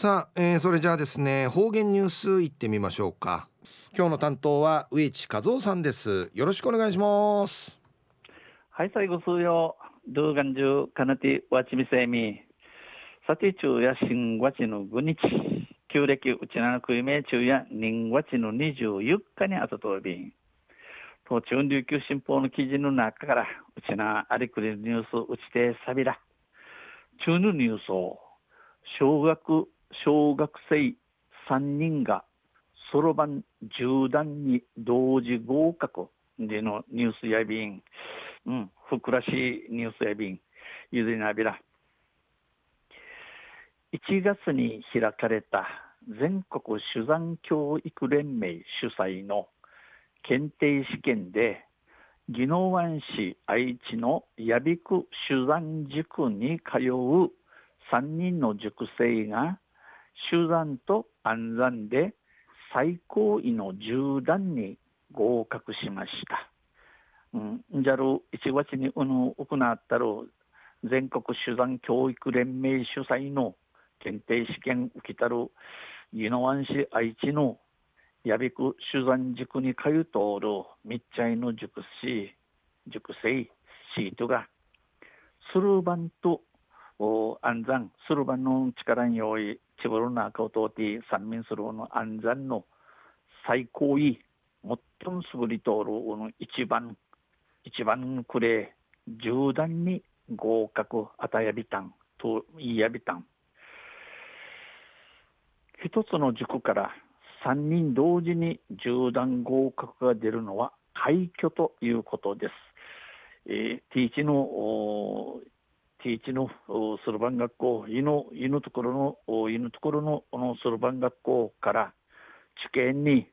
さあ、えー、それじゃあですね方言ニュースいってみましょうか。今日の担当は上地和夫さんです。よろしくお願いします。はい最後数曜ドゥーガンジュカナティワチミセミサティチュウや新ワチの5日旧暦うちなのくいめ中や人ワチの24日にあたとび。ん東中琉球新報の記事の中からうちなありくりニュースうちてさびら中のニュースを小学小学生3人がそろばん10段に同時合格でのニュースやびん、うん、ふくらしいニュースやびん、ゆずなびら。1月に開かれた全国手段教育連盟主催の検定試験で、宜野湾市愛知のやびく手段塾に通う3人の塾生が集団と暗算で最高位の10段に合格しました。うん、じゃる1月にうぬ行ったる全国手段教育連盟主催の検定試験受けたる宜野湾市愛知のやびく手段塾に通うとる密着の塾師塾生シートがスルーバンと暗算スルバの力によいチブルナカウトティ三民するの安全の最高位最も優りとる一番。一番くれ十段に合格あたやびたんと言いやびたん。一つの塾から三人同時に十段合格が出るのは快挙ということです。えー、ティーチのティーチのそろばん学校、犬のところの、犬ところのこのそろばん学校から受験に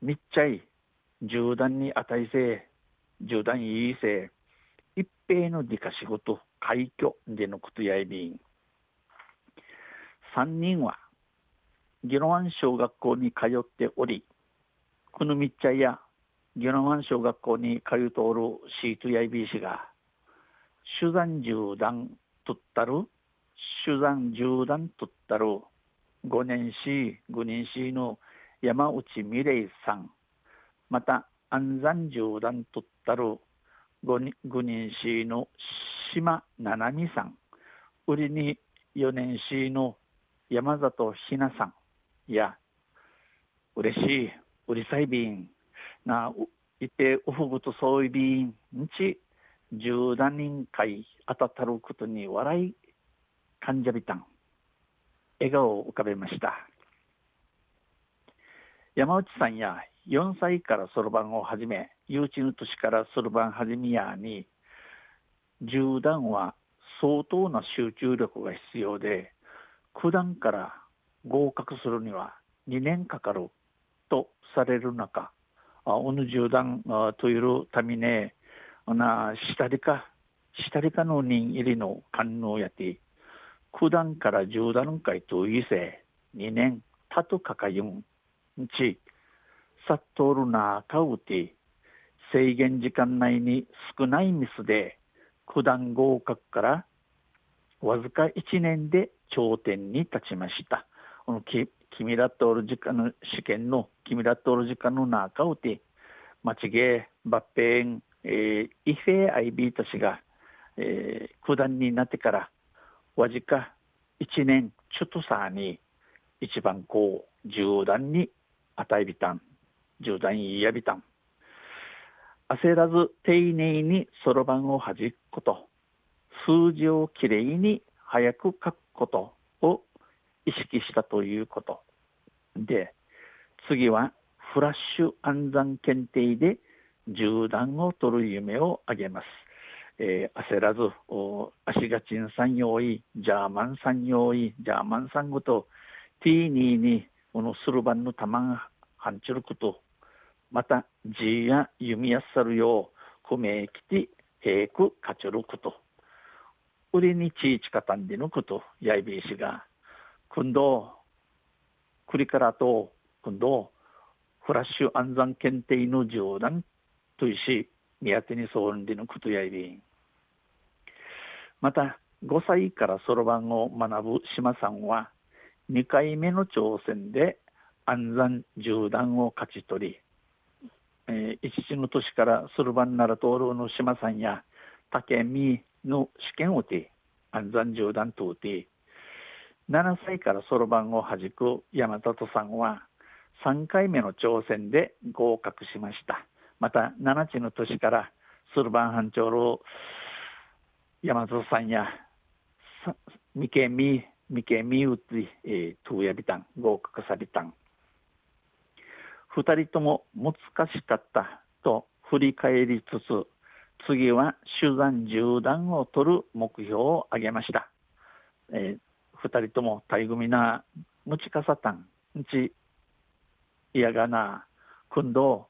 密着、銃弾に値せ、銃弾いいせ、一平の理科仕事、快挙でのことやいびん。三人は、宜野湾小学校に通っており、この密着や宜野湾小学校に通うとおるシートやいびしが、手段十段とったる。手段十段とったる。5年市5年市の山内美玲さん。また安山十段とったる。5人市の島七海さん。売りに4年市の山里ひなさん。や嬉しい。売りさいびん。ないておふぐとそういびんんち。十何人会当たたることに笑い患者びたん。笑顔を浮かべました。山内さんや4歳からそろばんを始め幼稚の年からそろばん始めやに十段は相当な集中力が必要で九段から合格するには2年かかるとされる中あおぬ十段というためねな下りか下りかの人入りの官能やて九段から十段階といせ2年たとかかゆんちさっとるなかうて制限時間内に少ないミスで九段合格からわずか1年で頂点に立ちました。このき君らとおる時間の試験の君らとおる時間の中うて間違え抜編えー、伊勢アイビート氏が、えー、九段になってからわずか1年ちょっとさに一番こう十段に与えびたん十段にやびたん。焦らず丁寧にそろばんをはじくこと。数字をきれいに早く書くことを意識したということ。で次はフラッシュ暗算検定で銃弾を取る夢をあげます。えー、焦らず、足がちん産業医、ジャーマン産業医、ジャーマン産ごと、ティーニーに、このスルバンの玉がはんちること、また、ジーや弓やっさるよう、不明きて、平くかちること、売りにちいちかたんでのこと、やいびいしが、今度、くりからと、今度、フラッシュ暗算検定の冗談といし、宮手に総理のことやいびん。また、5歳からそろばんを学ぶ島さんは、2回目の挑戦で安山縦断を勝ち取り、えー、一の年からスルバンナラトールの島さんや竹見の試験をて安山縦断とうて7歳からそろばんをはじく山里さんは3回目の挑戦で合格しましたまた7つの年からスルバン班長の山里さんや三毛み三毛みうつい、えー、トゥーヤビタン合格されたん。二人とも難しかったと振り返りつつ次は手段縦断を取る目標を挙げました、えー、二人とも大組なむちかさたんち嫌がな訓導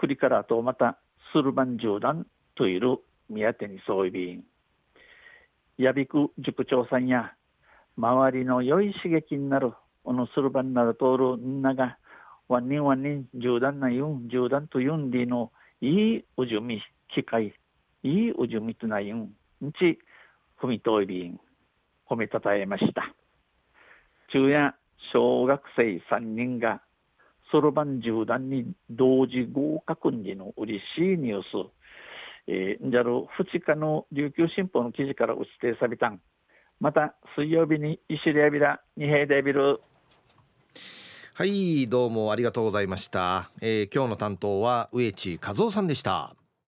クリカラとまたスルバン縦断といる宮手にそういびんやびく塾長さんや周りの良い刺激になるおのするばんなる通るんながワンニンワンニン縦断なユン縦断とユンディのいいおじゅみ機械いいおじゅみとなユンんち踏みといびん褒めたたえました。中夜小学生3人がそろばん十段に同時合格にの嬉しいニュース。えー、じゃる2日の琉球新報の記事から打ち定さびたん。また水曜日に石レアビラ二平でやびるはいどうもありがとうございました、えー、今日の担当は植地和夫さんでした。